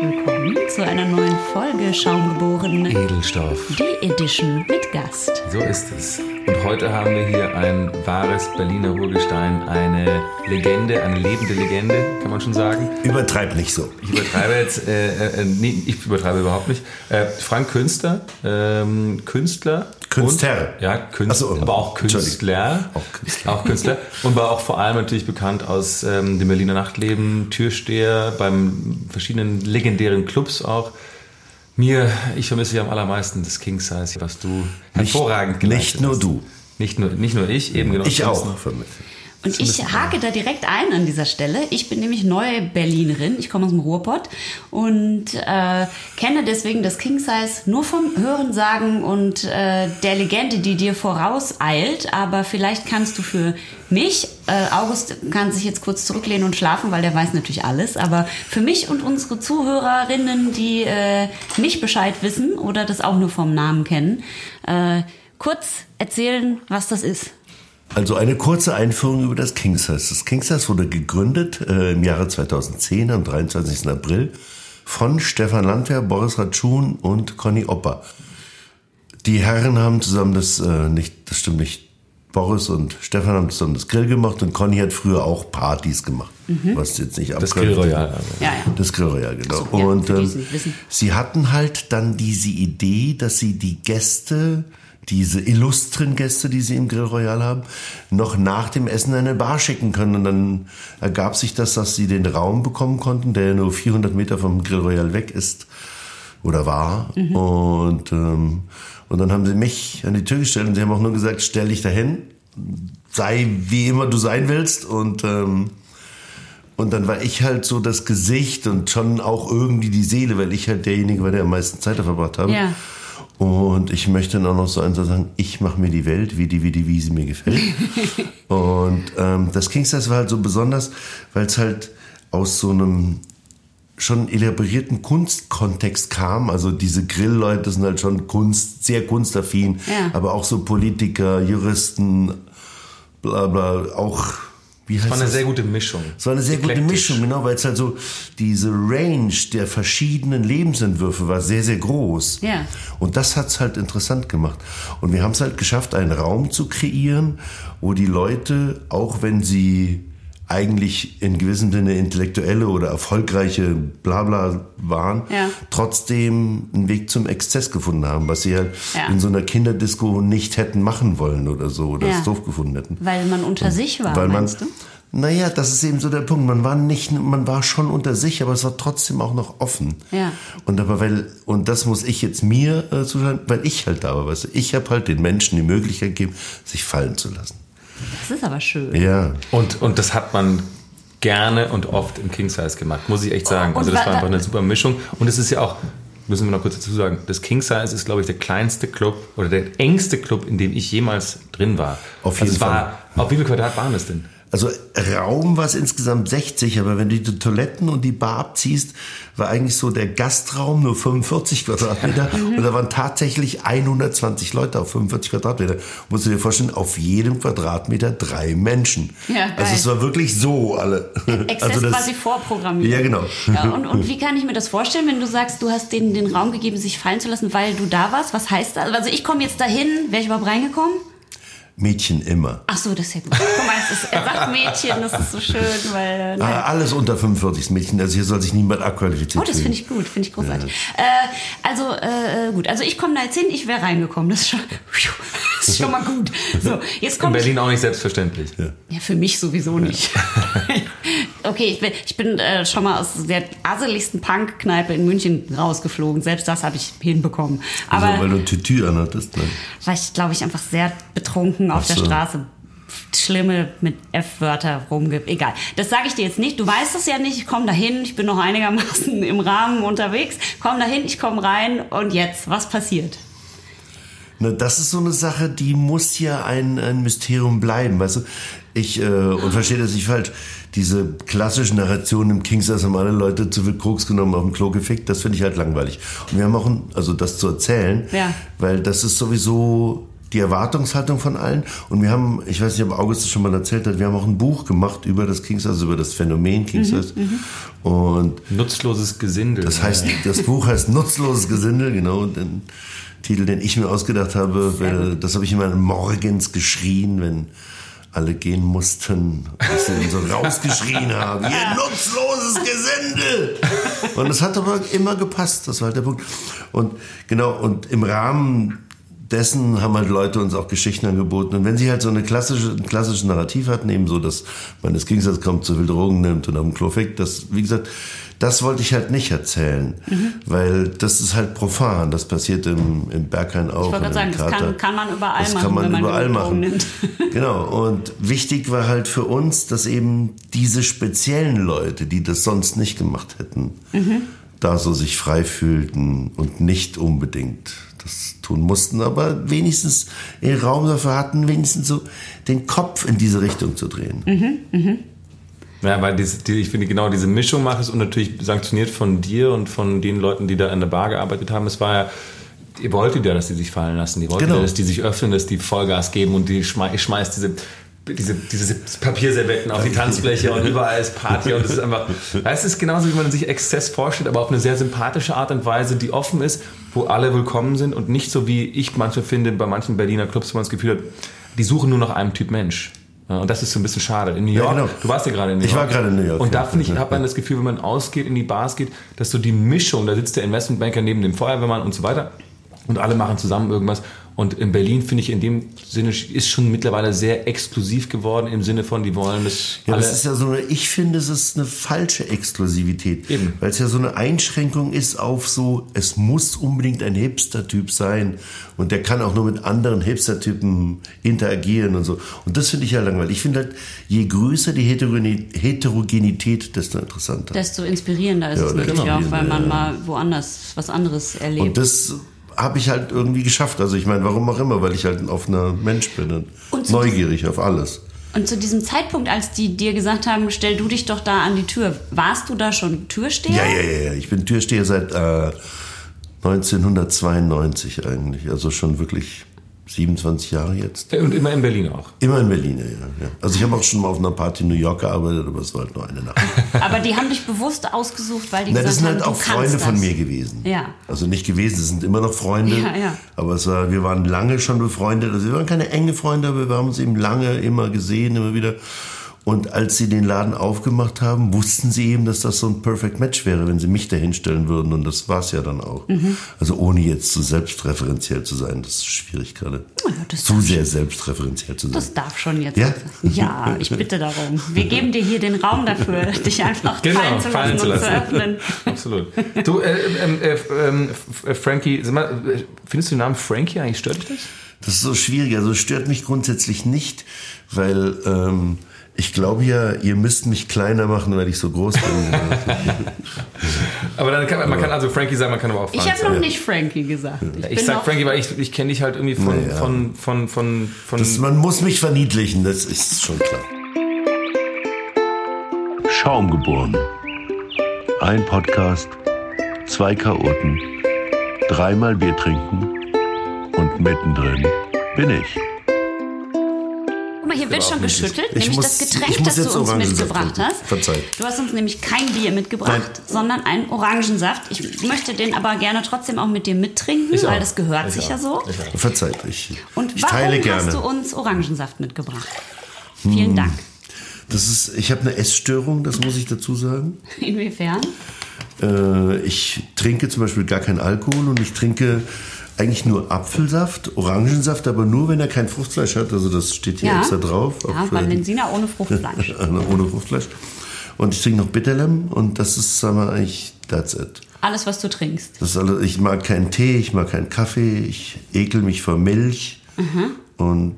willkommen zu einer neuen Folge Schaumgeboren Edelstoff. Die Edition mit Gast. So ist es. Und heute haben wir hier ein wahres Berliner Urgestein, eine Legende, eine lebende Legende, kann man schon sagen. Übertreib nicht so. Ich übertreibe jetzt, äh, äh, nee, ich übertreibe überhaupt nicht. Äh, Frank Künstler, ähm, Künstler. Künstler. Und, ja, Künstler, so, aber auch Künstler. Auch Künstler. Auch Künstler. Und war auch vor allem natürlich bekannt aus ähm, dem Berliner Nachtleben, Türsteher, beim verschiedenen legendären Clubs auch. Mir, ich vermisse ja am allermeisten das King Size, was du hervorragend nicht geleistet nur hast. du. Nicht nur, nicht nur ich, eben genau. Ich auch. vermisse. Und ich hake da direkt ein an dieser Stelle. Ich bin nämlich neue Berlinerin. Ich komme aus dem Ruhrpott und äh, kenne deswegen das King Size nur vom Hörensagen und äh, der Legende, die dir vorauseilt. Aber vielleicht kannst du für mich, äh, August kann sich jetzt kurz zurücklehnen und schlafen, weil der weiß natürlich alles. Aber für mich und unsere Zuhörerinnen, die äh, nicht Bescheid wissen oder das auch nur vom Namen kennen, äh, kurz erzählen, was das ist. Also eine kurze Einführung über das King Size. Das King Size wurde gegründet äh, im Jahre 2010 am 23. April von Stefan Landwehr, Boris Ratschun und Conny Opper. Die Herren haben zusammen das, äh, nicht, das stimmt nicht, Boris und Stefan haben zusammen das Grill gemacht und Conny hat früher auch Partys gemacht. Was jetzt nicht Das abgrenzt. Grill Royal. Ja, ja. Das Grill Royal, genau. So, ja, und ähm, sie hatten halt dann diese Idee, dass sie die Gäste, diese illustren Gäste, die sie im Grill Royal haben, noch nach dem Essen in eine Bar schicken können. Und dann ergab sich das, dass sie den Raum bekommen konnten, der nur 400 Meter vom Grill Royal weg ist oder war. Mhm. Und, ähm, und dann haben sie mich an die Tür gestellt und sie haben auch nur gesagt, stell dich dahin, sei wie immer du sein willst und ähm, und dann war ich halt so das Gesicht und schon auch irgendwie die Seele, weil ich halt derjenige war, der am meisten Zeit da verbracht habe. Ja. Und ich möchte dann auch noch so eins sagen, ich mache mir die Welt, wie die, wie die, wie sie mir gefällt. und ähm, das Kingstars war halt so besonders, weil es halt aus so einem schon elaborierten Kunstkontext kam. Also diese Grillleute sind halt schon Kunst, sehr kunstaffin, Ja. aber auch so Politiker, Juristen, bla bla, auch wie heißt War eine das? sehr gute Mischung. Es war eine sehr gute Eklektisch. Mischung, genau, weil es halt so, diese Range der verschiedenen Lebensentwürfe war sehr, sehr groß. Ja. Und das hat's halt interessant gemacht. Und wir haben es halt geschafft, einen Raum zu kreieren, wo die Leute, auch wenn sie eigentlich in gewissem Sinne intellektuelle oder erfolgreiche Blabla waren, Ja. trotzdem einen Weg zum Exzess gefunden haben, was sie halt Ja. in so einer Kinderdisco nicht hätten machen wollen oder so, oder Ja. es doof gefunden hätten. Weil man unter sich war, Weil man, meinst du? Naja, das ist eben so der Punkt. Man war nicht, man war schon unter sich, aber es war trotzdem auch noch offen. Ja. Und aber weil, und das muss ich jetzt mir äh, zuschreiben, weil ich halt da war, weißt du, ich habe halt den Menschen die Möglichkeit gegeben, sich fallen zu lassen. Das ist aber schön. Ja. Und, und das hat man gerne und oft im King Size gemacht, muss ich echt sagen. Und Also das wa- war einfach eine super Mischung. Und es ist ja auch, müssen wir noch kurz dazu sagen, das King Size ist, glaube ich, der kleinste Club oder der engste Club, in dem ich jemals drin war. Auf also jeden es war, Auf wie viel Quadrat waren es denn? Also Raum war es insgesamt 60, aber wenn du die Toiletten und die Bar abziehst, war eigentlich so der Gastraum nur 45 Quadratmeter Mhm. und da waren tatsächlich 120 Leute auf 45 Quadratmeter. Musst du dir vorstellen, auf jedem Quadratmeter drei Menschen. Ja, geil. also es war wirklich so alle. Exzess also das- quasi vorprogrammiert. Ja, genau. Ja, und, und wie kann ich mir das vorstellen, wenn du sagst, du hast denen den Raum gegeben, sich fallen zu lassen, weil du da warst? Was heißt das? Also ich komme jetzt dahin, wäre ich überhaupt reingekommen? Mädchen immer. Ach so, das ist ja gut. Guck mal, es ist, er sagt Mädchen, das ist so schön, weil... äh, Ah, alles unter 45 ist Mädchen, also hier soll sich niemand abqualifiziert Oh, das finde ich gut, finde ich großartig. Äh, also äh, gut, also ich komme da jetzt hin, ich wäre reingekommen. Das ist schon, das ist schon mal gut. So, jetzt In komme ich. Berlin auch nicht selbstverständlich. Ja, für mich sowieso nicht. okay, ich bin, ich bin äh, schon mal aus der asseligsten Punk-Kneipe in München rausgeflogen. Selbst das habe ich hinbekommen. Also, Aber weil du ein Tütü anhattest. Ne? war ich, glaube ich, einfach sehr betrunken auf Ach der so. Straße schlimme mit F-Wörter rumgibt. Egal. Das sage ich dir jetzt nicht. Du weißt es ja nicht. Ich komme dahin. Ich bin noch einigermaßen im Rahmen unterwegs. Komm dahin, ich komme rein. Und jetzt, was passiert? Na, das ist so eine Sache, die muss ja ein, ein Mysterium bleiben, weißt du? Ich, äh, und verstehe das nicht falsch, diese klassischen Narrationen im Kingsters haben alle Leute zu viel Koks genommen, auf dem Klo gefickt, das finde ich halt langweilig. Und wir haben auch, ein, also das zu erzählen, Ja. weil das ist sowieso die Erwartungshaltung von allen. Und wir haben, ich weiß nicht, ob August das schon mal erzählt hat, wir haben auch ein Buch gemacht über das King Size, also über das Phänomen King Size. Und Nutzloses Gesindel. das heißt, das Buch heißt Nutzloses Gesindel, genau. Und den Titel, den ich mir ausgedacht habe, weil, das habe ich immer morgens geschrien, wenn alle gehen mussten, dass sie so rausgeschrien haben, ihr nutzloses Gesindel! Und das hat aber immer gepasst, das war halt der Punkt. Und genau, und im Rahmen dessen haben halt Leute uns auch Geschichten angeboten. Und wenn sie halt so eine klassische, ein klassisches Narrativ hatten, eben so, dass man das Gegensatz kommt, zu viel Drogen nimmt und am Klo fickt, das, wie gesagt, das wollte ich halt nicht erzählen, weil das ist halt profan. Das passiert im, im Berghain auch. Ich wollte gerade sagen, das kann, kann man überall Das machen, kann man man überall machen. nimmt. Genau. Und wichtig war halt für uns, dass eben diese speziellen Leute, die das sonst nicht gemacht hätten, Mhm. da so sich frei fühlten und nicht unbedingt das tun mussten, aber wenigstens den Raum dafür hatten, wenigstens so den Kopf in diese Richtung zu drehen. Mhm. Ja, weil diese, die, ich finde genau diese Mischung macht es und natürlich sanktioniert von dir und von den Leuten, die da in der Bar gearbeitet haben. Es war ja, ihr wolltet ja, dass die sich fallen lassen. Ihr wolltet Genau. ja, dass die sich öffnen, dass die Vollgas geben und die schmei schmeißt diese, diese, diese Papierservetten auf die Tanzfläche und überall ist Party und es ist einfach, es ist genauso, wie man sich Exzess vorstellt, aber auf eine sehr sympathische Art und Weise, die offen ist, wo alle willkommen sind und nicht so wie ich manchmal finde, bei manchen Berliner Clubs, wo man das Gefühl hat, die suchen nur nach einem Typ Mensch. Ja, und das ist so ein bisschen schade. In New Ja, York, genau. du warst ja gerade in New Ich York. war gerade in New York, Und da ja. finde ich, hat man das Gefühl, wenn man ausgeht, in die Bars geht, dass so die Mischung, da sitzt der Investmentbanker neben dem Feuerwehrmann und so weiter und alle machen zusammen irgendwas. Und in Berlin finde ich in dem Sinne ist schon mittlerweile sehr exklusiv geworden im Sinne von, die wollen das Ja, alle. das ist ja so eine, ich finde, es ist eine falsche Exklusivität. Eben. Weil es ja so eine Einschränkung ist auf so, es muss unbedingt ein Hipster-Typ sein und der kann auch nur mit anderen Hipster-Typen interagieren und so. Und das finde ich ja langweilig. Ich finde halt, je größer die Heterogeni- Heterogenität, desto interessanter. Desto inspirierender ist Ja, es natürlich auch, weil man ja. mal woanders was anderes erlebt. und das habe ich halt irgendwie geschafft. Also ich meine, warum auch immer, weil ich halt ein offener Mensch bin und, neugierig auf alles. Und zu diesem Zeitpunkt, als die dir gesagt haben, stell du dich doch da an die Tür, warst du da schon Türsteher? Ja, ja, ja, ja. Ich bin Türsteher seit äh, 1992 eigentlich. Also schon wirklich 27 Jahre jetzt. und immer in Berlin auch. Immer in Berlin, ja. ja. Also ich habe auch schon mal auf einer Party in New York gearbeitet, aber es war halt nur eine Nacht. Aber die haben dich bewusst ausgesucht, weil die Na, gesagt das sind halt auch Freunde das. von mir gewesen. Ja. Also nicht gewesen, es sind immer noch Freunde. Ja, ja. Aber es war, wir waren lange schon befreundet. Also wir waren keine enge Freunde, aber wir haben uns eben lange immer gesehen, immer wieder. Und als sie den Laden aufgemacht haben, wussten sie eben, dass das so ein Perfect Match wäre, wenn sie mich dahinstellen würden. Und das war es ja dann auch. Mhm. Also ohne jetzt zu selbstreferenziell zu sein, das ist schwierig gerade. ja, das zu darf sehr selbstreferenziell zu sein. Das darf schon jetzt. Ja? Ja, ich bitte darum. Wir geben dir hier den Raum dafür, dich einfach Genau, fallen zu lassen fallen zu und zu lassen. öffnen. Absolut. Du, äh, ähm, äh, ähm, äh, Frankie, sag mal, äh, findest du den Namen Frankie eigentlich stört dich das? Das ist so schwierig. Also es stört mich grundsätzlich nicht, weil ähm, ich glaube ja, ihr müsst mich kleiner machen, weil ich so groß bin. Aber dann kann man, man kann also Frankie sagen, man kann aber auch Frank Ich habe sagen. noch nicht Frankie gesagt. Ich, Ich sag Frankie, weil ich, ich kenne dich halt irgendwie von, Naja. von, von, von, von, Das, man muss mich verniedlichen, das ist schon klar. Schaum geboren. Ein Podcast, zwei Chaoten, dreimal Bier trinken und mittendrin bin ich. Guck mal, hier wird schon geschüttelt, Ich nämlich muss- das Getränk, das du uns mitgebracht hast. Verzeiht. Du hast uns nämlich kein Bier mitgebracht, Nein. sondern einen Orangensaft. Ich möchte den aber gerne trotzdem auch mit dir mittrinken, Ich auch. weil das gehört Ich sich auch. ja so. Ich auch. Verzeiht, ich, Und ich warum teile hast gerne. du uns Orangensaft mitgebracht? Hm. Vielen Dank. Das ist, ich habe eine Essstörung, das muss ich dazu sagen. Inwiefern? Äh, ich trinke zum Beispiel gar keinen Alkohol und ich trinke eigentlich nur Apfelsaft, Orangensaft, aber nur, wenn er kein Fruchtfleisch hat. Also das steht hier Ja. extra drauf. Ja, äh, Valensina ohne Fruchtfleisch. ohne Fruchtfleisch. Und ich trinke noch Bitterlem und das ist, sagen wir, eigentlich, that's it. Alles, was du trinkst. Das ist alles, ich mag keinen Tee, ich mag keinen Kaffee, ich ekel mich vor Milch Mhm. und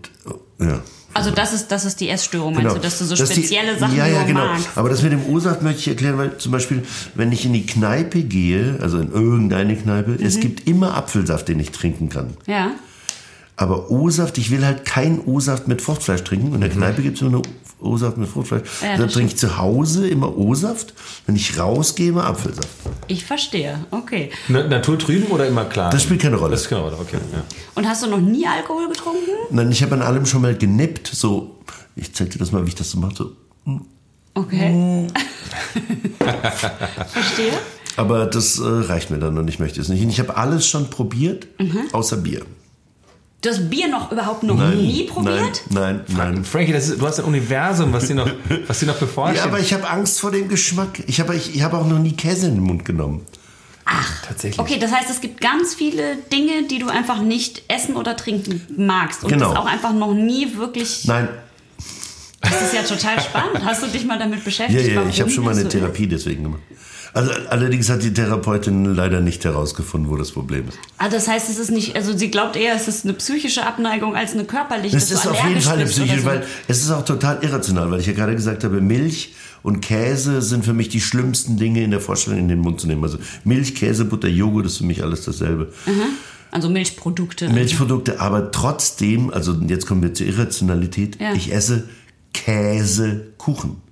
ja. Also das ist, das ist die Essstörung, meinst du, dass du so Dass die- spezielle Sachen ja, ja, genau. magst? Aber das mit dem O-Saft möchte ich erklären, weil zum Beispiel, wenn ich in die Kneipe gehe, also in irgendeine Kneipe, es Mhm. gibt immer Apfelsaft, den ich trinken kann. Ja. Aber O-Saft, ich will halt keinen O-Saft mit Fruchtfleisch trinken. In der Kneipe gibt es nur O-Saft mit Fruchtfleisch. Ja, Dann trinke ich zu Hause immer O-Saft. Wenn ich rausgehe, immer Apfelsaft. Ich verstehe, okay. Na, naturtrüben oder immer klar? Das spielt keine Rolle. Das spielt keine Rolle, okay. Ja. Und hast du noch nie Alkohol getrunken? Nein, ich habe an allem schon mal genippt. So, ich zeig dir das mal, wie ich das so mache. So. Okay. Verstehe. Aber das äh, reicht mir dann und ich möchte es nicht. Und ich habe alles schon probiert, außer Bier. Du hast Bier noch überhaupt noch nie probiert? Nein, nein, nein. Frankie, das ist, du hast ein Universum, was dir noch, was dir noch bevorsteht. Ja, aber ich habe Angst vor dem Geschmack. Ich habe ich, ich hab auch noch nie Käse in den Mund genommen. Tatsächlich. Okay, das heißt, es gibt ganz viele Dinge, die du einfach nicht essen oder trinken magst. Und Genau. das auch einfach noch nie wirklich. Nein, Das ist ja total spannend. Hast du dich mal damit ja, beschäftigt? ja, ich habe schon mal eine Therapie deswegen gemacht. Also allerdings hat die Therapeutin leider nicht herausgefunden, wo das Problem ist. Ah, das heißt, es ist nicht. Also, sie glaubt eher, es ist eine psychische Abneigung als eine körperliche. Es ist auf jeden Fall eine Psyche, so. weil es ist auch total irrational, weil ich ja gerade gesagt habe, Milch und Käse sind für mich die schlimmsten Dinge in der Vorstellung in den Mund zu nehmen. Also Milch, Käse, Butter, Joghurt ist für mich alles dasselbe. Also Milchprodukte. Milchprodukte, aber trotzdem, also jetzt kommen wir zur Irrationalität, Ja. ich esse Käsekuchen.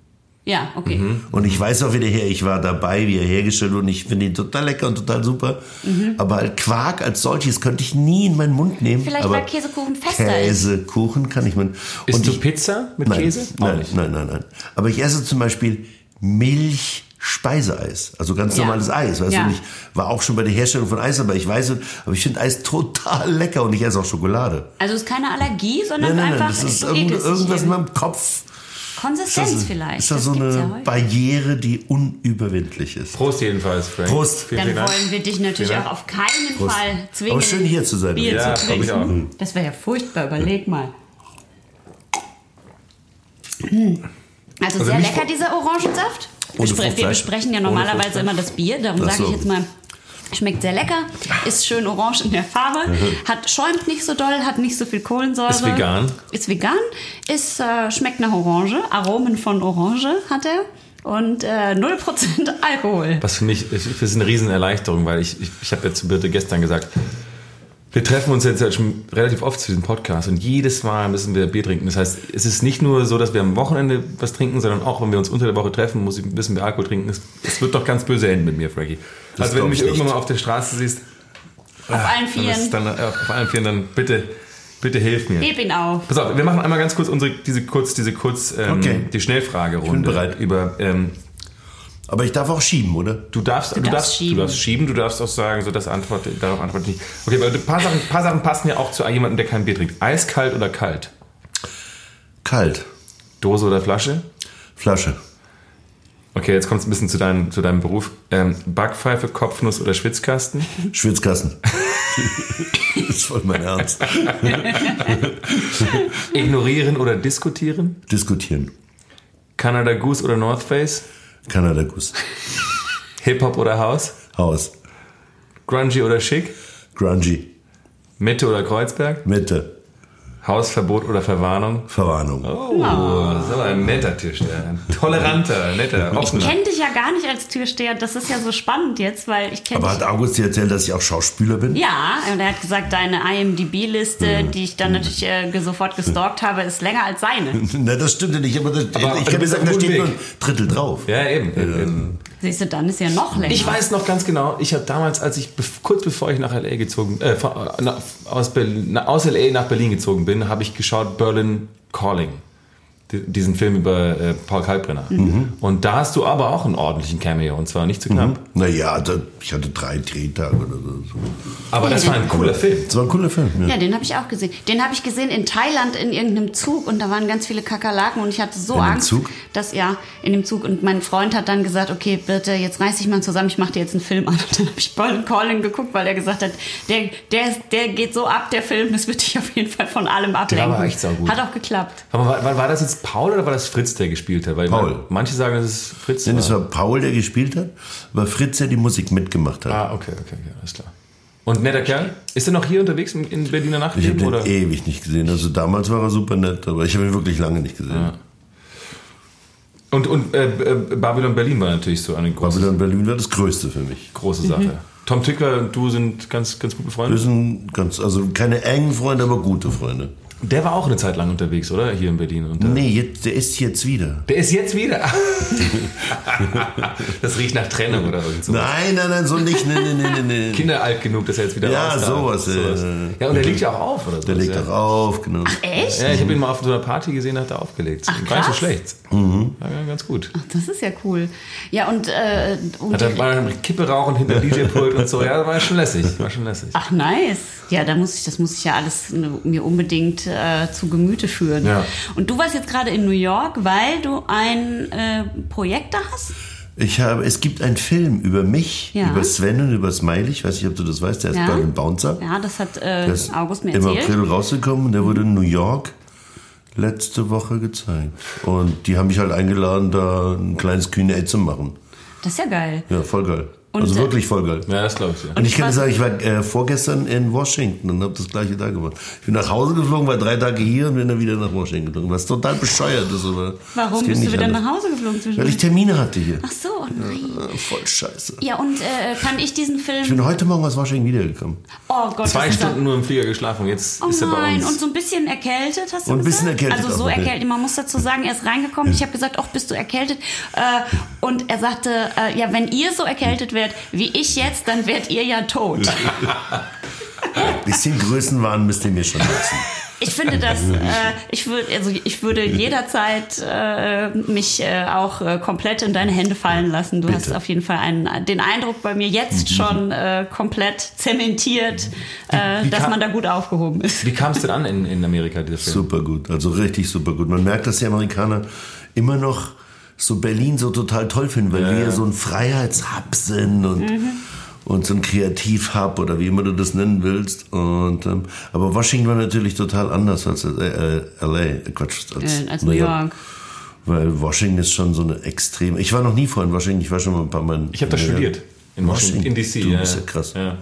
Ja, okay. Mhm. Und ich weiß auch wieder her, ich war dabei, wie er hergestellt wurde und ich finde ihn total lecker und total super. Mhm. Aber halt Quark als solches könnte ich nie in meinen Mund nehmen. Vielleicht, aber weil Käsekuchen fester ist. Käsekuchen kann ich mir. Und du ich, Pizza mit nein, Käse? Nein, nein, nein, nein. Aber ich esse zum Beispiel Milchspeiseeis, also ganz Ja. normales Eis. Weißt Ja. du, und ich war auch schon bei der Herstellung von Eis, aber ich weiß, aber ich finde Eis total lecker und ich esse auch Schokolade. Also, es ist keine Allergie, sondern Nein, nein, nein, einfach. das ist irgend, irgendwas in meinem Kopf. Konsistenz das, vielleicht. Ist das so gibt's eine ja. Barriere, die unüberwindlich ist? Prost jedenfalls, Frank. Prost. Vielen, Dann vielen wollen wir dich natürlich auch auf keinen Prost. Fall zwingen. Aber schön hier zu sein. Bier Ja, zu trinken. auch. Das wäre ja furchtbar, überleg mal. Hm. Also, Also sehr lecker, dieser Orangensaft. Wir, Ohne wir Fruchtfleisch. besprechen ja normalerweise immer das Bier, darum sage ich so. jetzt mal, schmeckt sehr lecker, ist schön orange in der Farbe, hat schäumt nicht so doll, hat nicht so viel Kohlensäure. Ist vegan. Ist vegan, ist, äh, schmeckt nach Orange, Aromen von Orange hat er und äh, 0% Alkohol. Was für mich, ich- das ist eine Riesenerleichterung, weil ich, ich, ich habe ja zu Birte gestern gesagt, wir treffen uns jetzt schon relativ oft zu diesem Podcast und jedes Mal müssen wir Bier trinken. Das heißt, es ist nicht nur so, dass wir am Wochenende was trinken, sondern auch, wenn wir uns unter der Woche treffen, muss ich, müssen wir Alkohol trinken. Es, es wird doch ganz böse enden mit mir, Frankie. Das also wenn du mich ich irgendwann mal auf der Straße siehst, Auf allen dann ist Vieren. dann, äh, auf allen Vieren, dann bitte, bitte hilf mir. Heb ihn auf. Pass auf, wir machen einmal ganz kurz unsere, diese kurz, diese kurz, ähm, Okay. die Schnellfragerunde. Ich bin bereit. Über, ähm, Aber ich darf auch schieben, oder? Du darfst, du, darfst darfst, schieben. du darfst schieben, du darfst auch sagen, so das antworte, darauf antworte ich nicht. Okay, aber ein paar Sachen, paar Sachen passen ja auch zu jemandem, der kein Bier trinkt. Eiskalt oder kalt? Kalt. Dose oder Flasche? Flasche. Okay, jetzt kommt es ein bisschen zu, deinem zu deinem Beruf. Ähm, Backpfeife, Kopfnuss oder Schwitzkasten? Schwitzkassen. das ist voll mein Ernst. Ignorieren oder diskutieren? Diskutieren. Canada Goose oder North Face? Kanada Guss. Hip-Hop oder House? Haus. Grungy oder Schick? Grungy. Mitte oder Kreuzberg? Mitte. Hausverbot oder Verwarnung? Verwarnung. Oh, das ist aber ein netter Türsteher. Ein toleranter, netter, Ich offener. kenne dich ja gar nicht als Türsteher. Das ist ja so spannend jetzt, weil ich kenne Aber hat August dir erzählt, dass ich auch Schauspieler bin? Ja, und er hat gesagt, deine IMDb-Liste, die ich dann natürlich äh, sofort gestalkt habe, ist länger als seine. Na, das stimmt ja nicht. Aber, das, Aber ich kann sagen, auf da steht nur ein Drittel drauf. Ja, eben. eben. Siehst du, dann ist ja noch länger. Ich weiß noch ganz genau, ich habe damals, als ich kurz bevor ich nach LA gezogen, äh, na, aus, Berlin, aus LA nach Berlin gezogen bin, habe ich geschaut Berlin Calling. Die- Diesen Film über äh, Paul Kalkbrenner. Und da hast du aber auch einen ordentlichen Cameo und zwar nicht zu knapp. Naja, da, ich hatte drei Drehtage oder so. Aber das war ein cooler Film. Das war ein cooler Film. Ja. Ja, den habe ich auch gesehen. Den habe ich gesehen in Thailand in irgendeinem Zug und da waren ganz viele Kakerlaken und ich hatte so In dem Angst, Zug? dass ja in dem Zug und mein Freund hat dann gesagt, okay, bitte jetzt reiß dich mal zusammen, ich mache dir jetzt einen Film an. Und dann habe ich Bolin Calling geguckt, weil er gesagt hat, der, der, der geht so ab, der Film, das wird dich auf jeden Fall von allem ablenken. aber echt saugut. Hat auch geklappt. Aber war, war, war das jetzt Paul oder war das Fritz, der gespielt hat? Weil Paul. man- manche sagen, das ist Fritz. Denn es war- Paul, der gespielt hat, aber Fritz, der die Musik mitgemacht hat. ah, okay, okay, okay, alles klar. Und netter Kerl? Ist er noch hier unterwegs in, in Berliner ich habe Oder? ewig nicht gesehen. Also damals war er super nett, aber ich habe ihn wirklich lange nicht gesehen. Und, und äh, äh, Babylon Berlin war natürlich so eine große, Babylon Berlin war das Größte für mich. große Sache. Tom Tücker und du sind ganz, ganz gut Wir befreundet. sind ganz, also keine engen Freunde, aber gute Freunde. Der war auch eine Zeit lang unterwegs, oder? Hier in Berlin. Und, Nee, jetzt, der ist jetzt wieder. Der ist jetzt wieder. das riecht nach Trennung oder irgend so. Nein, nein, nein, so nicht. Nee, nee, nee, nee. Kinder alt genug, dass er jetzt wieder Ja, sowas, äh, Ja, und der legt ja auch auf, oder so. Der legt ja. auch auf, genau. Echt? Ja, ich habe ihn mal auf so einer Party gesehen, hat er aufgelegt. Ach, Gar nicht so schlecht. Ja, ganz gut. Das ist ja cool. Ja, und, äh, und Hat er mal Kippe rauchen hinter DJ-Pult und so. Ja, war schon lässig. War schon lässig. Ach nice. Ja, da muss ich, das muss ich ja alles ne, mir unbedingt äh, zu Gemüte führen. Ja. Und du warst jetzt gerade in New York, weil du ein äh, Projekt da hast? Ich habe, es gibt einen Film über mich, Ja. über Sven und über Smiley. Ich weiß nicht, ob du das weißt. Der ist Ja. bei einem Bouncer. Ja, das hat äh, Der ist August mir im erzählt. April rausgekommen. Der wurde in New York letzte Woche gezeigt. Und die haben mich halt eingeladen, da ein kleines Q&A zu machen. Das ist ja geil. Ja, voll geil. Und, also äh, wirklich voll geil. Ja, das glaube ich. Ja. Und ich kann dir sagen, ich war äh, vorgestern in Washington und habe das gleiche da gemacht. Ich bin nach Hause geflogen, war drei Tage hier und bin dann wieder nach Washington geflogen. Was total bescheuert ist, aber. Warum bist du wieder anders. nach Hause geflogen Weil ich? Termine hatte hier. Ach so, oh nein. Äh, Voll scheiße. Ja, und äh, kann ich diesen Film... Ich bin heute Morgen aus Washington wiedergekommen. oh Gott, Zwei Stunden nur im Flieger geschlafen. Jetzt Oh ist er bei nein, uns. und so ein bisschen erkältet, hast du Und ein bisschen gesagt? erkältet Also so ja. erkältet. Man muss dazu sagen, er ist reingekommen. Ich habe gesagt, ach, bist du erkältet? Äh, und er sagte, äh, ja, wenn ihr so erkältet werdet wie ich jetzt, dann werdet ihr ja tot. Bisschen Größenwahn müsst ihr mir schon lassen. Ich finde das, äh, ich würde, also ich würde jederzeit äh, mich äh, auch äh, komplett in deine Hände fallen lassen. Du Bitte. hast auf jeden Fall einen, den Eindruck bei mir jetzt schon äh, komplett zementiert, äh, wie dass kam- man da gut aufgehoben ist. Wie kam es denn an in, in Amerika, dieser Film? Super gut, also richtig super gut. Man merkt, dass die Amerikaner immer noch so Berlin so total toll finden, weil wir so ein Freiheitshub sind und, und so ein Kreativhub oder wie immer du das nennen willst. Und, ähm, aber Washington war natürlich total anders als äh, äh, LA, äh, Quatsch, als, Äh, als New York. Weil Washington ist schon so eine extrem. Ich war noch nie vorher in Washington, ich war schon mal ein paar Mal. in- Ich habe da studiert. In Washington, in DC. Du bist ja krass. Ja.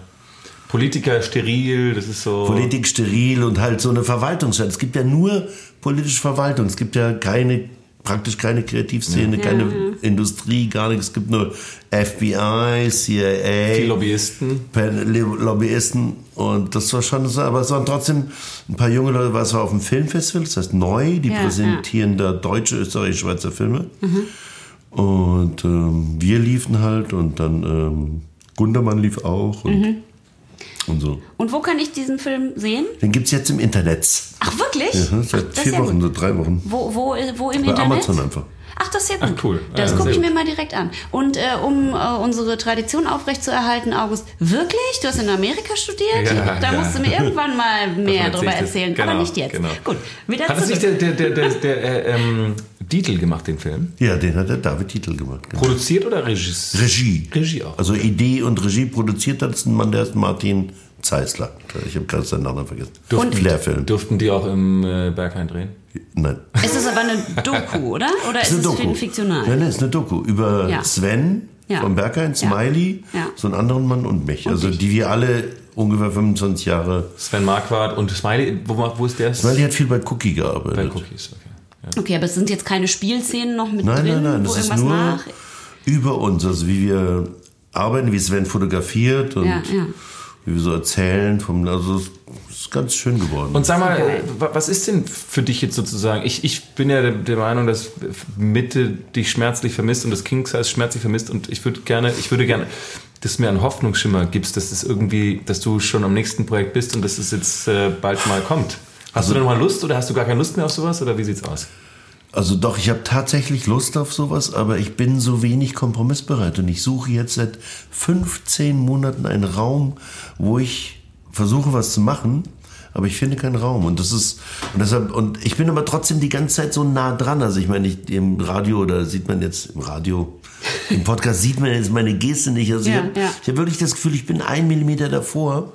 Politiker steril, das ist so. Politik steril und halt so eine Verwaltungsstadt. Es gibt ja nur politische Verwaltung. Es gibt ja keine, praktisch keine Kreativszene, keine Industrie, gar nichts. Es gibt nur FBI, CIA, Viel Lobbyisten. Pen- Lobbyisten und das war schon so, aber es waren trotzdem ein paar junge Leute, was war auf dem Filmfestival, das heißt neu, die Ja, präsentieren da deutsche, österreichische, Schweizer Filme. Mhm. Und ähm, wir liefen halt und dann ähm, Gundermann lief auch und, Mhm. Und so. Und wo kann ich diesen Film sehen? Den gibt's jetzt im Internet. Ach, wirklich? Ja, Ach, seit ist vier ja Wochen, so drei Wochen. Wo, wo, wo im Bei Internet? Amazon einfach. Ach, das ist ja Ach, gut. cool. Das Ja, gucke ich mir mal direkt an. Und äh, um äh, unsere Tradition aufrechtzuerhalten, August, wirklich? Du hast in Amerika studiert? Ja, da ja. musst du mir irgendwann mal mehr das. erzählen. Genau, aber nicht jetzt. genau. Gut, wieder Hat es nicht der, der, der, der, der äh, ähm, Dietl gemacht, den Film? Ja, den hat der David Titel gemacht. Genau. Produziert oder Regis? Regie. Regie auch. Also Idee und Regie produziert hat es ein Mann, der ist Martin Zeisler. Ich habe gerade seinen Namen vergessen. Und- Flair-Film. Durften die auch im äh, Berghain drehen? Nein. Es ist aber eine Doku, oder? Oder ist, eine es Doku. fiktional? Nein, nein, ist eine Doku über Ja. Sven Ja. vom Berghain, Smiley, Ja. so einen anderen Mann und mich. also dich. die wir alle ungefähr 25 Jahre. Sven Marquardt und Smiley, wo, wo ist der? Smiley hat viel bei Cookie Bei gearbeitet. Cookies, okay. Ja. Okay, aber es sind jetzt keine Spielszenen noch mit Nein, drin, nein, nein, wo das ist irgendwas nur nach... über uns, also wie wir arbeiten, wie Sven fotografiert und Ja, ja. Wie wir so erzählen. Vom, also es ist ganz schön geworden. Und sag mal, was ist denn für dich jetzt sozusagen? Ich, ich bin ja der, der Meinung, dass Mitte dich schmerzlich vermisst und das King Size schmerzlich vermisst und ich würde gerne, ich würde gerne, dass du mir einen Hoffnungsschimmer gibst, dass es irgendwie, dass du schon am nächsten Projekt bist und dass es jetzt äh, bald mal kommt. Hast du denn mal Lust oder hast du gar keine Lust mehr auf sowas oder wie sieht's aus? Also doch, ich habe tatsächlich Lust auf sowas, aber ich bin so wenig kompromissbereit und ich suche jetzt seit 15 Monaten einen Raum, wo ich versuche, was zu machen, aber ich finde keinen Raum und das ist und deshalb und ich bin aber trotzdem die ganze Zeit so nah dran. Also ich meine, ich, im Radio oder sieht man jetzt im Radio, im Podcast sieht man jetzt meine Geste nicht. Also Ja, ich habe ja. hab wirklich das Gefühl, ich bin ein Millimeter davor.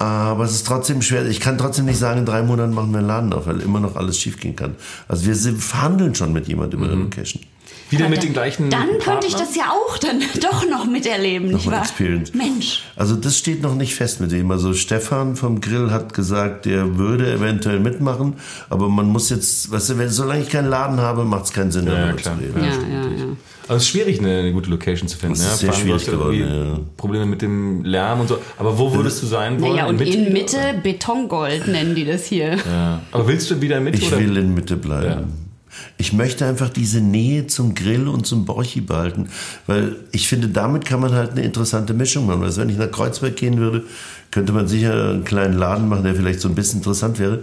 Aber es ist trotzdem schwer. Ich kann trotzdem nicht sagen, in drei Monaten machen wir einen Laden auf, weil immer noch alles schiefgehen kann. Also wir sind- verhandeln schon mit jemandem über eine Location. Wieder mit dann- den gleichen Dann könnte ich das ja auch dann doch noch miterleben, nicht wahr? Experience. Mensch. Also das steht noch nicht fest mit dem. Also Stefan vom Grill hat gesagt, er würde eventuell mitmachen, aber man muss jetzt, weißt du, wenn, solange ich keinen Laden habe, macht es keinen Sinn, Ja, darüber klar. zu reden. Ja, ja, ja. Also es ist schwierig, eine, eine gute Location zu finden. Das ist ja? sehr schwierig geworden, ja. Probleme mit dem Lärm und so. Aber wo würdest du sein wollen? Naja, und Mitte? in Mitte Betongold nennen die das hier. Ja. Aber willst du wieder in Mitte? Ich oder? will in Mitte bleiben. Ich möchte einfach diese Nähe zum Grill und zum Borchi behalten, weil ich finde, damit kann man halt eine interessante Mischung machen. Also wenn ich nach Kreuzberg gehen würde, könnte man sicher einen kleinen Laden machen, der vielleicht so ein bisschen interessant wäre.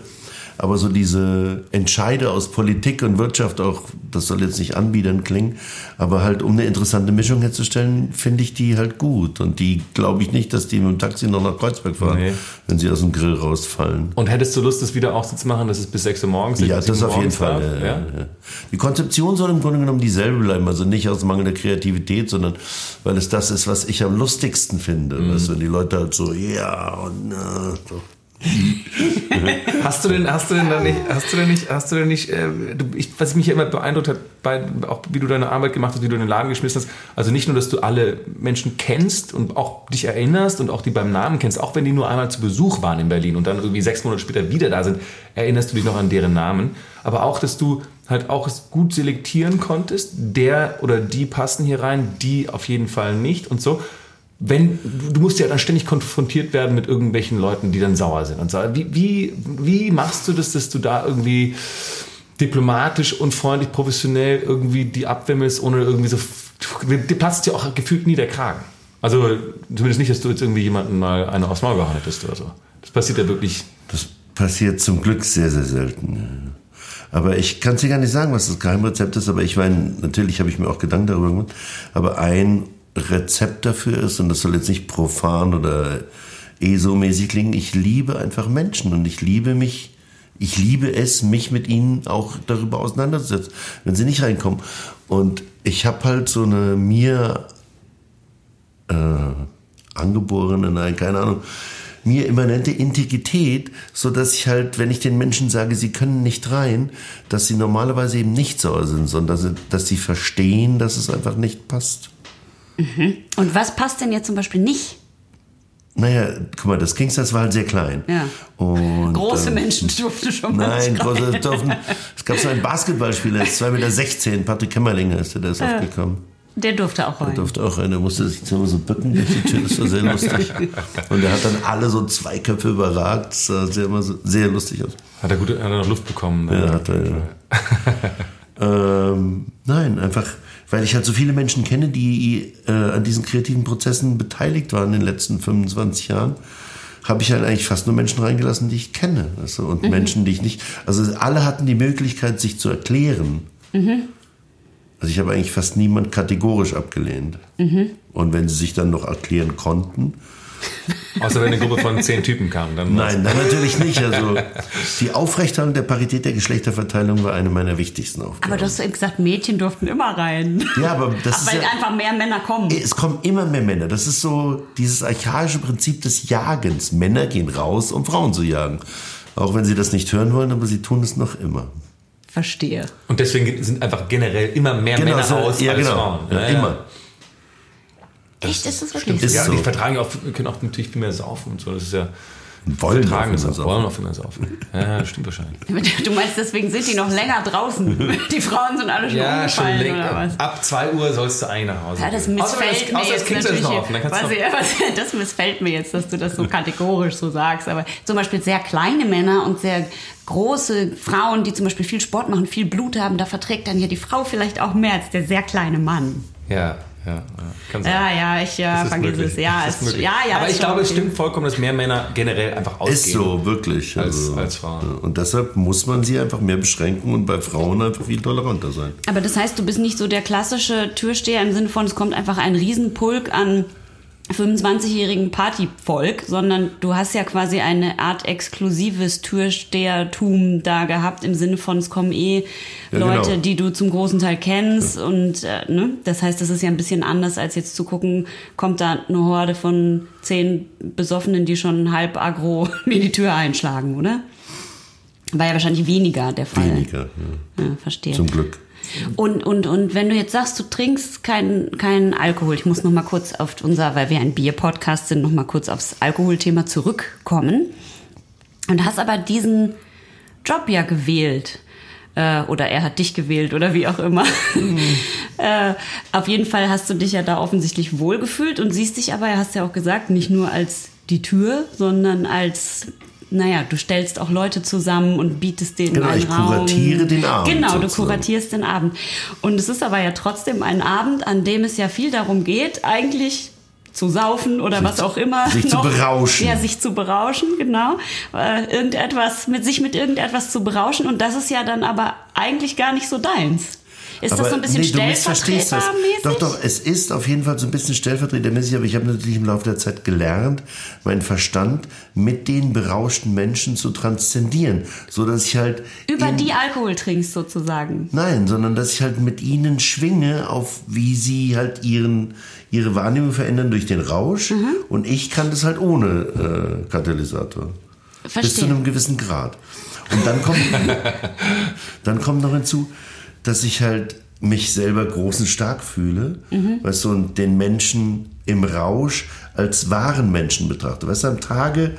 Aber so diese Entscheide aus Politik und Wirtschaft auch, das soll jetzt nicht anbiedern klingen, aber halt um eine interessante Mischung herzustellen, finde ich die halt gut. Und die glaube ich nicht, dass die mit dem Taxi noch nach Kreuzberg fahren, Nee. wenn sie aus dem Grill rausfallen. Und hättest du Lust, das wieder auch so zu machen, dass es bis 6 Uhr morgens Ja, bis das 7 Uhr auf jeden Fall. Ja, Ja? ja. Ja. Die Konzeption soll im Grunde genommen dieselbe bleiben, also nicht aus Mangel der Kreativität, sondern weil es das ist, was ich am lustigsten finde. Mhm. Weißt wenn die Leute halt so, ja und na, so. Hast du denn, hast du denn da nicht, hast du denn nicht, hast du denn nicht, äh, du, ich, was mich ja immer beeindruckt hat, bei, auch wie du deine Arbeit gemacht hast, wie du in den Laden geschmissen hast, also nicht nur, dass du alle Menschen kennst und auch dich erinnerst und auch die beim Namen kennst, auch wenn die nur einmal zu Besuch waren in Berlin und dann irgendwie sechs Monate später wieder da sind, erinnerst du dich noch an deren Namen, aber auch, dass du halt auch es gut selektieren konntest, der oder die passen hier rein, die auf jeden Fall nicht und so wenn du- musst ja dann ständig konfrontiert werden mit irgendwelchen Leuten, die dann sauer sind und so. Wie, wie, wie machst du das, dass du da irgendwie diplomatisch und freundlich, professionell irgendwie die abwimmelst, ohne irgendwie so. Dir platzt ja auch gefühlt nie der Kragen. Also zumindest nicht, dass du jetzt irgendwie jemanden mal eine aufs Maul gehauen hättest oder so. Das passiert ja wirklich. Das passiert zum Glück sehr, sehr selten. Aber ich kann es dir gar nicht sagen, was das Geheimrezept ist, aber ich meine, natürlich habe ich mir auch Gedanken darüber gemacht, aber ein Rezept dafür ist, und das soll jetzt nicht profan oder ESO-mäßig klingen, ich liebe einfach Menschen und ich liebe mich, ich liebe es, mich mit ihnen auch darüber auseinanderzusetzen, wenn sie nicht reinkommen. Und ich habe halt so eine mir äh, angeborene, nein, keine Ahnung, mir immanente Integrität, so dass ich halt, wenn ich den Menschen sage, sie können nicht rein, dass sie normalerweise eben nicht sauer sind, sondern dass sie, dass sie verstehen, dass es einfach nicht passt. Und was passt denn jetzt zum Beispiel nicht? Naja, guck mal, das Kingstars war halt sehr klein. Ja. Und, Große ähm, Menschen durften schon mal Nein, große durften, es gab so einen Basketballspieler, der ist 2,16 Meter, Patrick Kämmerling heißt der, der ist aufgekommen. Der durfte auch rein. durfte auch rein. Der musste sich immer so bücken durch die Tür. Das war sehr lustig. Und er hat dann alle so zwei Köpfe überragt. Das sah sehr, immer so, sehr lustig aus. Hat er, gut, hat er noch Luft bekommen? Ja, ne? hat er, ja. ähm, nein, einfach, weil ich halt so viele Menschen kenne, die äh, an diesen kreativen Prozessen beteiligt waren in den letzten 25 Jahren, habe ich halt eigentlich fast nur Menschen reingelassen, die ich kenne. Also, und Menschen, die ich nicht. Also alle hatten die Möglichkeit, sich zu erklären. Also ich habe eigentlich fast niemand kategorisch abgelehnt. Und wenn sie sich dann noch erklären konnten, Außer wenn eine Gruppe von zehn Typen kam. Dann Nein, dann natürlich nicht. Also die Aufrechterhaltung der Parität der Geschlechterverteilung war eine meiner wichtigsten Aufgaben. Aber du hast eben gesagt, Mädchen durften immer rein. ja, aber das ist Weil ja, einfach mehr Männer kommen. es kommen immer mehr Männer. Das ist so dieses archaische Prinzip des Jagens. Männer gehen raus, um Frauen zu jagen. Auch wenn sie das nicht hören wollen, aber sie tun es noch immer. Verstehe. Und deswegen sind einfach generell immer mehr Männer so, aus ja, als genau. Frauen. Ja, immer. Echt, ist das wirklich Ist so? Ja, die vertragen auch, können auch natürlich viel mehr saufen und so. Das ist ja. Wollen vertragen auch das immer saufen. Wollen auch viel mehr saufen. Ja, ja, das stimmt wahrscheinlich. Du meinst, deswegen sind die noch länger draußen. Die Frauen sind alle schon umgefallen oder was? Ab 2 Uhr sollst du eigentlich nach Hause Ja, das missfällt das- mir außer das jetzt Kind ist natürlich. ja, das missfällt mir jetzt, dass du das so kategorisch so sagst. Aber zum Beispiel sehr kleine Männer und sehr große Frauen, die zum Beispiel viel Sport machen, viel Blut haben, da verträgt dann ja die Frau vielleicht auch mehr als der sehr kleine Mann. ja, ja, ja. Kann sein. Ja, ja, ich ja, Das ist vergiss möglich. es. Ja, ist es, möglich. ja, ja. Aber ist ich glaube, es stimmt vollkommen, dass mehr Männer generell einfach ausgehen. Ist so, wirklich. Als- Also, als Frauen. Und deshalb muss man sie einfach mehr beschränken und bei Frauen einfach viel toleranter sein. Aber das heißt, du bist nicht so der klassische Türsteher im Sinne von, es kommt einfach ein Riesenpulk an 25-jährigen Partyvolk, sondern du hast ja quasi eine Art exklusives Türstehertum da gehabt, im Sinne von, es kommen eh Ja, Leute, genau. die du zum großen Teil kennst und äh, ne? das heißt, das ist ja ein bisschen anders, als jetzt zu gucken, kommt da eine Horde von zehn Besoffenen, die schon halb agro mir die Tür einschlagen, oder? War ja wahrscheinlich weniger der Fall. Weniger, ja. Ja, verstehe. zum Glück. Und, und, und wenn du jetzt sagst, du trinkst keinen keinen Alkohol, ich muss noch mal kurz auf unser, weil wir ein Bier-Podcast sind, noch mal kurz aufs Alkoholthema zurückkommen. Und hast aber diesen Job ja gewählt. Äh, oder er hat dich gewählt oder wie auch immer. äh, auf jeden Fall hast du dich ja da offensichtlich wohlgefühlt und siehst dich aber, er hast ja auch gesagt, nicht nur als die Tür, sondern als naja, du stellst auch Leute zusammen und bietest denen Genau, einen ich Raum. kuratiere den Abend Genau, du sozusagen. kuratierst den Abend. Und es ist aber ja trotzdem ein Abend, an dem es ja viel darum geht, eigentlich zu saufen oder was auch immer. sich zu berauschen. Ja, sich zu berauschen, genau. Äh, irgendetwas, mit sich mit irgendetwas zu berauschen. Und das ist ja dann aber eigentlich gar nicht so deins. Ist das so ein bisschen nee, stellvertretermäßig? Doch, doch, es ist auf jeden Fall so ein bisschen stellvertretermäßig, aber ich habe natürlich im Laufe der Zeit gelernt, meinen Verstand mit den berauschten Menschen zu transzendieren, so dass ich halt Über in- die Alkohol trinkst sozusagen. Nein, sondern dass ich halt mit ihnen schwinge, auf wie sie halt ihren, ihre Wahrnehmung verändern durch den Rausch. Mhm. Und ich kann das halt ohne äh, Katalysator. Bis zu Verstehe. einem gewissen Grad. Und dann kommt, dann kommt noch hinzu, dass ich halt mich selber groß und stark fühle, Mhm. weißt du, und den Menschen im Rausch als wahren Menschen betrachte. Weißt du, am Tage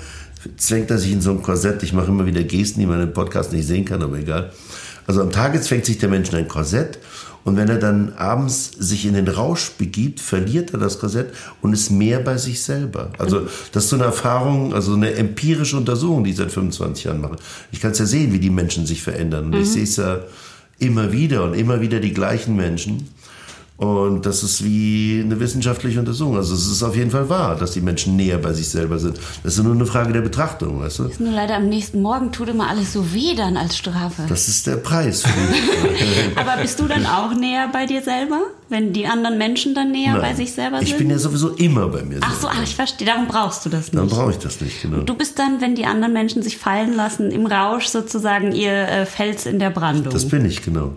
zwängt er sich in so ein Korsett, ich mache immer wieder Gesten, die man im Podcast nicht sehen kann, aber egal. Also am Tage zwängt sich der Mensch in ein Korsett und wenn er dann abends sich in den Rausch begibt, verliert er das Korsett und ist mehr bei sich selber. Also das ist so eine Erfahrung, also eine empirische Untersuchung, die ich seit 25 Jahren mache. Ich kann es ja sehen, wie die Menschen sich verändern und ich sehe es ja immer wieder und immer wieder die gleichen Menschen. Und das ist wie eine wissenschaftliche Untersuchung. Also es ist auf jeden Fall wahr, dass die Menschen näher bei sich selber sind. Das ist nur eine Frage der Betrachtung, weißt du? Nur leider am nächsten Morgen tut immer alles so weh dann als Strafe. Das ist der Preis für die. Aber bist du dann auch näher bei dir selber? Wenn die anderen Menschen dann näher bei Nein. sich selber sind? Ich bin ja sowieso immer bei mir Ach so, selber. ach, ich verstehe. Darum brauchst du das nicht. Dann brauche ich das nicht, genau. Du bist dann, wenn die anderen Menschen sich fallen lassen, im Rausch sozusagen ihr äh, Fels in der Brandung. Das bin ich, genau.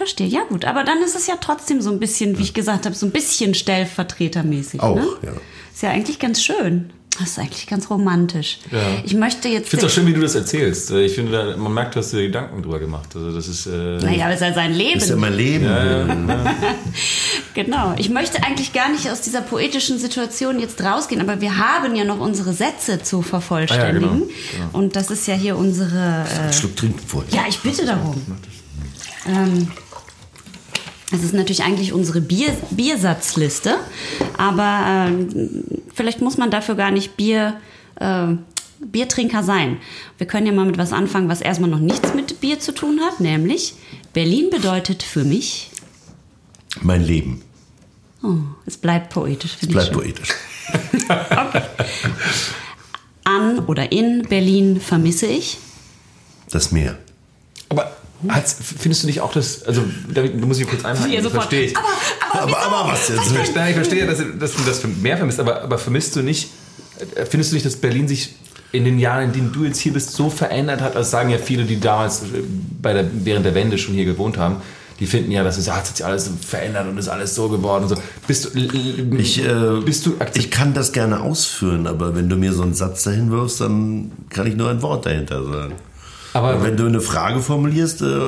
Verstehe, ja gut. Aber dann ist es ja trotzdem so ein bisschen, wie ich gesagt habe, so ein bisschen stellvertretermäßig. Auch, ne? ja. Ist ja eigentlich ganz schön. Das ist eigentlich ganz romantisch. Ja. Ich möchte jetzt. Ich finde es auch schön, wie du das erzählst. Äh, Ich finde, man merkt, du hast dir Gedanken drüber gemacht. Also das ist. Äh, naja, aber es ist ja sein Leben. Das ist ja mein Leben. Genau. Ich möchte eigentlich gar nicht aus dieser poetischen Situation jetzt rausgehen, aber wir haben ja noch unsere Sätze zu vervollständigen. Ah ja, genau. Und das ist ja hier unsere. Äh, Einen Schluck trinken vorher. ja, ich bitte darum. Ähm, das ist natürlich eigentlich unsere Bier, Biersatzliste, aber ähm, vielleicht muss man dafür gar nicht Bier, äh, Biertrinker sein. Wir können ja mal mit was anfangen, was erstmal noch nichts mit Bier zu tun hat, nämlich Berlin bedeutet für mich, Mein Leben. oh, es bleibt poetisch. ich Bleibt schön. poetisch. An oder in Berlin vermisse ich. Das Meer. Hat's- findest du nicht auch das. Also, da du musst ich kurz einhaken. Ja, verstehe ich. Aber, aber, Aber, aber was jetzt? Ich, nein, ich verstehe, dass, du- dass du das mehr vermisst, aber, aber vermisst du nicht, äh, findest du nicht, dass Berlin sich in den Jahren, in denen du jetzt hier bist, so verändert hat? Das sagen ja viele, die damals äh, bei der, während der Wende schon hier gewohnt haben. Die finden ja, dass es, hat sich alles verändert und ist alles so geworden und so. Bist du, Ich, äh, bist du Ich kann das gerne ausführen, aber wenn du mir so einen Satz dahin wirfst, dann kann ich nur ein Wort dahinter sagen. Aber Und wenn du eine Frage formulierst, äh,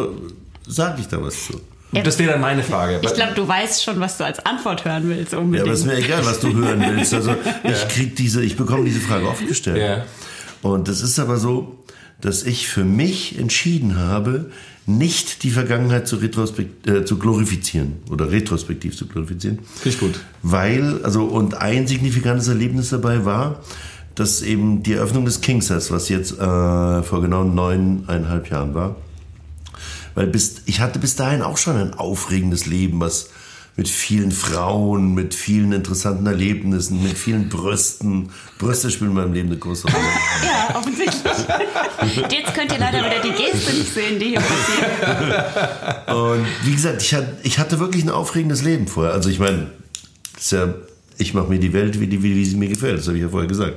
sage ich da was zu. das wäre dann meine Frage. Ich glaube, du weißt schon, was du als Antwort hören willst Ja, unbedingt. aber ist mir egal, was du hören willst. Also ich krieg diese, ich bekomme diese Frage oft gestellt. Ja. Und das ist aber so, dass ich für mich entschieden habe, nicht die Vergangenheit zu, retrospekt, äh, zu glorifizieren oder retrospektiv zu glorifizieren. Finde ich gut. Weil, also, und ein signifikantes Erlebnis dabei war, dass eben die Eröffnung des Kingsize, was jetzt äh, vor genau neuneinhalb Jahren war, weil bis, ich hatte bis dahin auch schon ein aufregendes Leben, was mit vielen Frauen, mit vielen interessanten Erlebnissen, mit vielen Brüsten. Brüste spielen in meinem Leben eine große Rolle. Ja, offensichtlich. Jetzt könnt ihr leider wieder die Geste nicht sehen, die hier passiert. Und wie gesagt, ich hatte, ich hatte wirklich ein aufregendes Leben vorher. Also ich meine, ja, ich mache mir die Welt, wie, die, wie sie mir gefällt. Das habe ich ja vorher gesagt.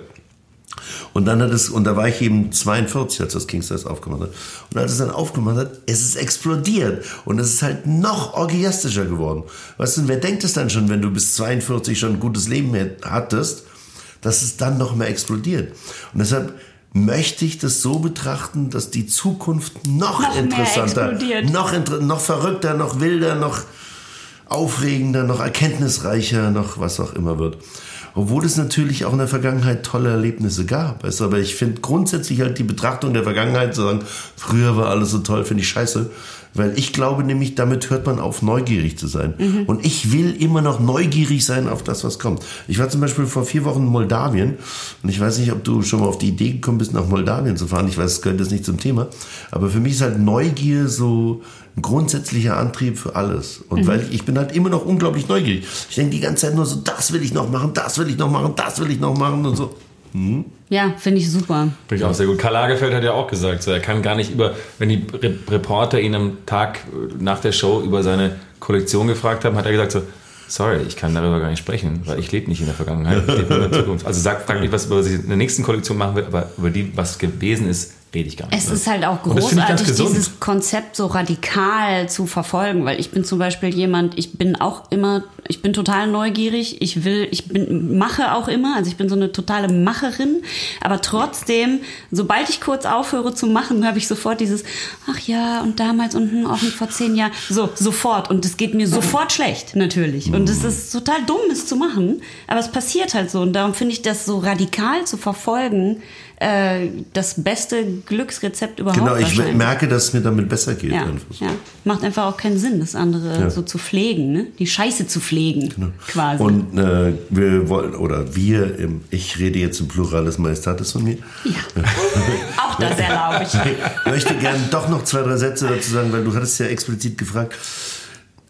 Und dann hat es, und da war ich eben 42, als das Kingsize aufgemacht hat. Und als es dann aufgemacht hat, es ist explodiert. Und es ist halt noch orgiastischer geworden. Weißt du, wer denkt es dann schon, wenn du bis 42 schon ein gutes Leben hattest, dass es dann noch mehr explodiert? Und deshalb möchte ich das so betrachten, dass die Zukunft noch, Noch interessanter, noch, noch verrückter, noch wilder, noch aufregender, noch erkenntnisreicher, noch was auch immer wird. Obwohl es natürlich auch in der Vergangenheit tolle Erlebnisse gab. Weißt du, aber ich finde grundsätzlich halt die Betrachtung der Vergangenheit zu sagen, früher war alles so toll, finde ich scheiße. Weil ich glaube nämlich, damit hört man auf, neugierig zu sein. Mhm. Und ich will immer noch neugierig sein auf das, was kommt. Ich war zum Beispiel vor vier Wochen in Moldawien und ich weiß nicht, ob du schon mal auf die Idee gekommen bist, nach Moldawien zu fahren. Ich weiß, es gehört jetzt nicht zum Thema. Aber für mich ist halt Neugier so ein grundsätzlicher Antrieb für alles. Und Mhm. weil ich, ich bin halt immer noch unglaublich neugierig. Ich denke die ganze Zeit nur so, das will ich noch machen, das will ich noch machen, das will ich noch machen und so. Ja, finde ich super. Finde ich auch sehr gut. Karl Lagerfeld hat ja auch gesagt, so, er kann gar nicht über, wenn die Re Reporter ihn am Tag äh, nach der Show über seine Kollektion gefragt haben, hat er gesagt so, sorry, ich kann darüber gar nicht sprechen, weil ich lebe nicht in der Vergangenheit, ich lebe nur in der Zukunft. Also sag, frag nicht, was über sie in der nächsten Kollektion machen will, aber über die, was gewesen ist, rede ich gar nicht. Es ist halt auch großartig, dieses Konzept so radikal zu verfolgen, weil ich bin zum Beispiel jemand, ich bin auch immer, ich bin total neugierig, ich will, ich bin, mache auch immer, also ich bin so eine totale Macherin, aber trotzdem, sobald ich kurz aufhöre zu machen, habe ich sofort dieses, ach ja, und damals und hm, auch nicht vor zehn Jahren, so, sofort und es geht mir sofort schlecht, natürlich. Und es ist total dumm, es zu machen, aber es passiert halt so und darum finde ich das so radikal zu verfolgen, äh, das beste Glücksrezept überhaupt. Genau, ich merke, dass es mir damit besser geht. Ja, ja, macht einfach auch keinen Sinn, das andere Ja. so zu pflegen, ne? Die Scheiße zu pflegen, quasi. Und äh, wir wollen, oder wir, im, ich rede jetzt im Plural des Majestatis von mir, ja. auch das erlaube ich. möchte gerne doch noch zwei, drei Sätze dazu sagen, weil du hattest ja explizit gefragt.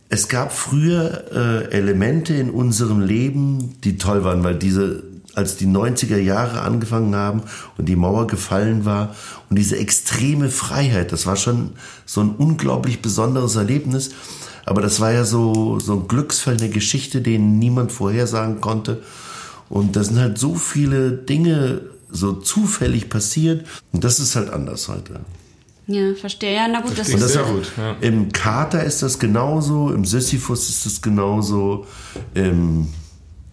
Es gab früher äh, Elemente in unserem Leben, die toll waren, weil diese, als die 90er Jahre angefangen haben und die Mauer gefallen war und diese extreme Freiheit, das war schon so ein unglaublich besonderes Erlebnis. Aber das war ja so, so ein Glücksfall, eine Geschichte, den niemand vorhersagen konnte. Und da sind halt so viele Dinge so zufällig passiert. Und das ist halt anders heute. Ja, verstehe. Ja, na gut, das das ist Sehr gut, ja. Im Kater ist das genauso, im Sisyphus ist das genauso, im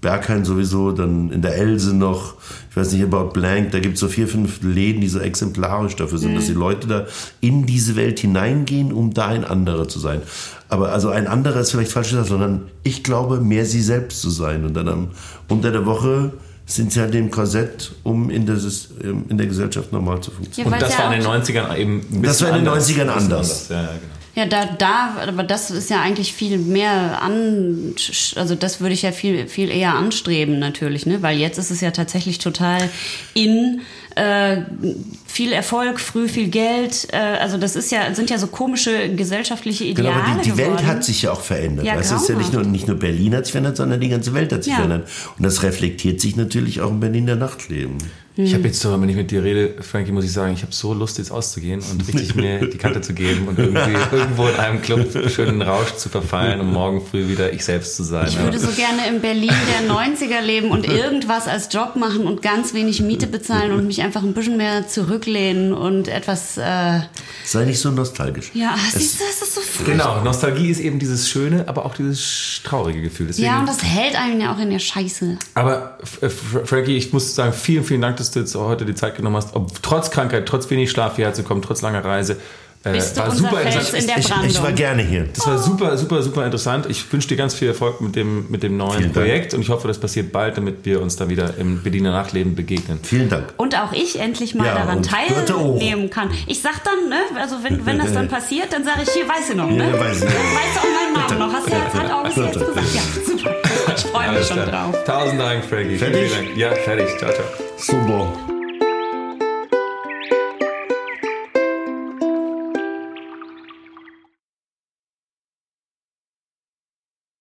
Berghain sowieso, dann in der Else noch, ich weiß nicht, About Blank, da gibt es so vier, fünf Läden, die so exemplarisch dafür sind, dass die Leute da in diese Welt hineingehen, um da ein anderer zu sein. Aber also ein anderer ist vielleicht falsch gesagt, sondern ich glaube, mehr sie selbst zu sein. Und dann am, unter der Woche sind sie halt im Korsett, um in, das, in der Gesellschaft normal zu funktionieren. Ja, Und das ja war in den auch- 90ern eben ein bisschen Das war in den anders. 90ern Ein bisschen anders. Ja, ja, genau. Ja, da, da, aber das ist ja eigentlich viel mehr an, also das würde ich ja viel, viel eher anstreben natürlich, ne? Weil jetzt ist es ja tatsächlich total in, äh, viel Erfolg, früh viel Geld, äh, also das ist ja, sind ja so komische gesellschaftliche Genau, Ideale aber die, die Welt hat sich ja auch verändert. Ja, es ist ja nicht nur, nicht nur Berlin hat sich verändert, sondern die ganze Welt hat sich Ja. verändert. Und das reflektiert sich natürlich auch im Berliner Nachtleben. Ich habe jetzt so, wenn ich mit dir rede, Frankie, muss ich sagen, ich habe so Lust, jetzt auszugehen und richtig mir die Kante zu geben und irgendwie irgendwo in einem Club schön in den Rausch zu verfallen und morgen früh wieder ich selbst zu sein. Ich würde so gerne in Berlin der 90er leben und irgendwas als Job machen und ganz wenig Miete bezahlen und mich einfach ein bisschen mehr zurücklehnen und etwas, äh, Sei nicht so nostalgisch. ja, Es- siehst du, das ist so furchtbar. Genau, Nostalgie ist eben dieses schöne, aber auch dieses traurige Gefühl. Deswegen, Ja, und das hält einen ja auch in der Scheiße. aber F- Frankie, ich muss sagen, vielen, vielen Dank, dass du jetzt heute die Zeit genommen hast. Ob, trotz Krankheit, trotz wenig Schlaf hierher zu kommen, trotz langer Reise. Äh, Bist du war unser super Fels interessant. in der ich, ich war gerne hier. Das war super, super, super interessant. Ich wünsche dir ganz viel Erfolg mit dem, mit dem neuen Vielen Dank. Projekt und ich hoffe, das passiert bald, damit wir uns da wieder im Berliner Nachleben begegnen. Vielen Dank. Und auch ich endlich mal Ja, daran teilnehmen kann. Ich sag dann, ne, also wenn, wenn das dann passiert, dann sage ich, hier, weiß ich noch, ne? Ja, weiß ich noch. Weißt du auch meinen Namen noch? Hast du jetzt halt auch bis jetzt gesagt? Ja, super. Ich freue mich schon drauf. Tausend Dank, Frankie. Fertig? Vielen Dank. Ja, fertig. Ciao, ciao. Super.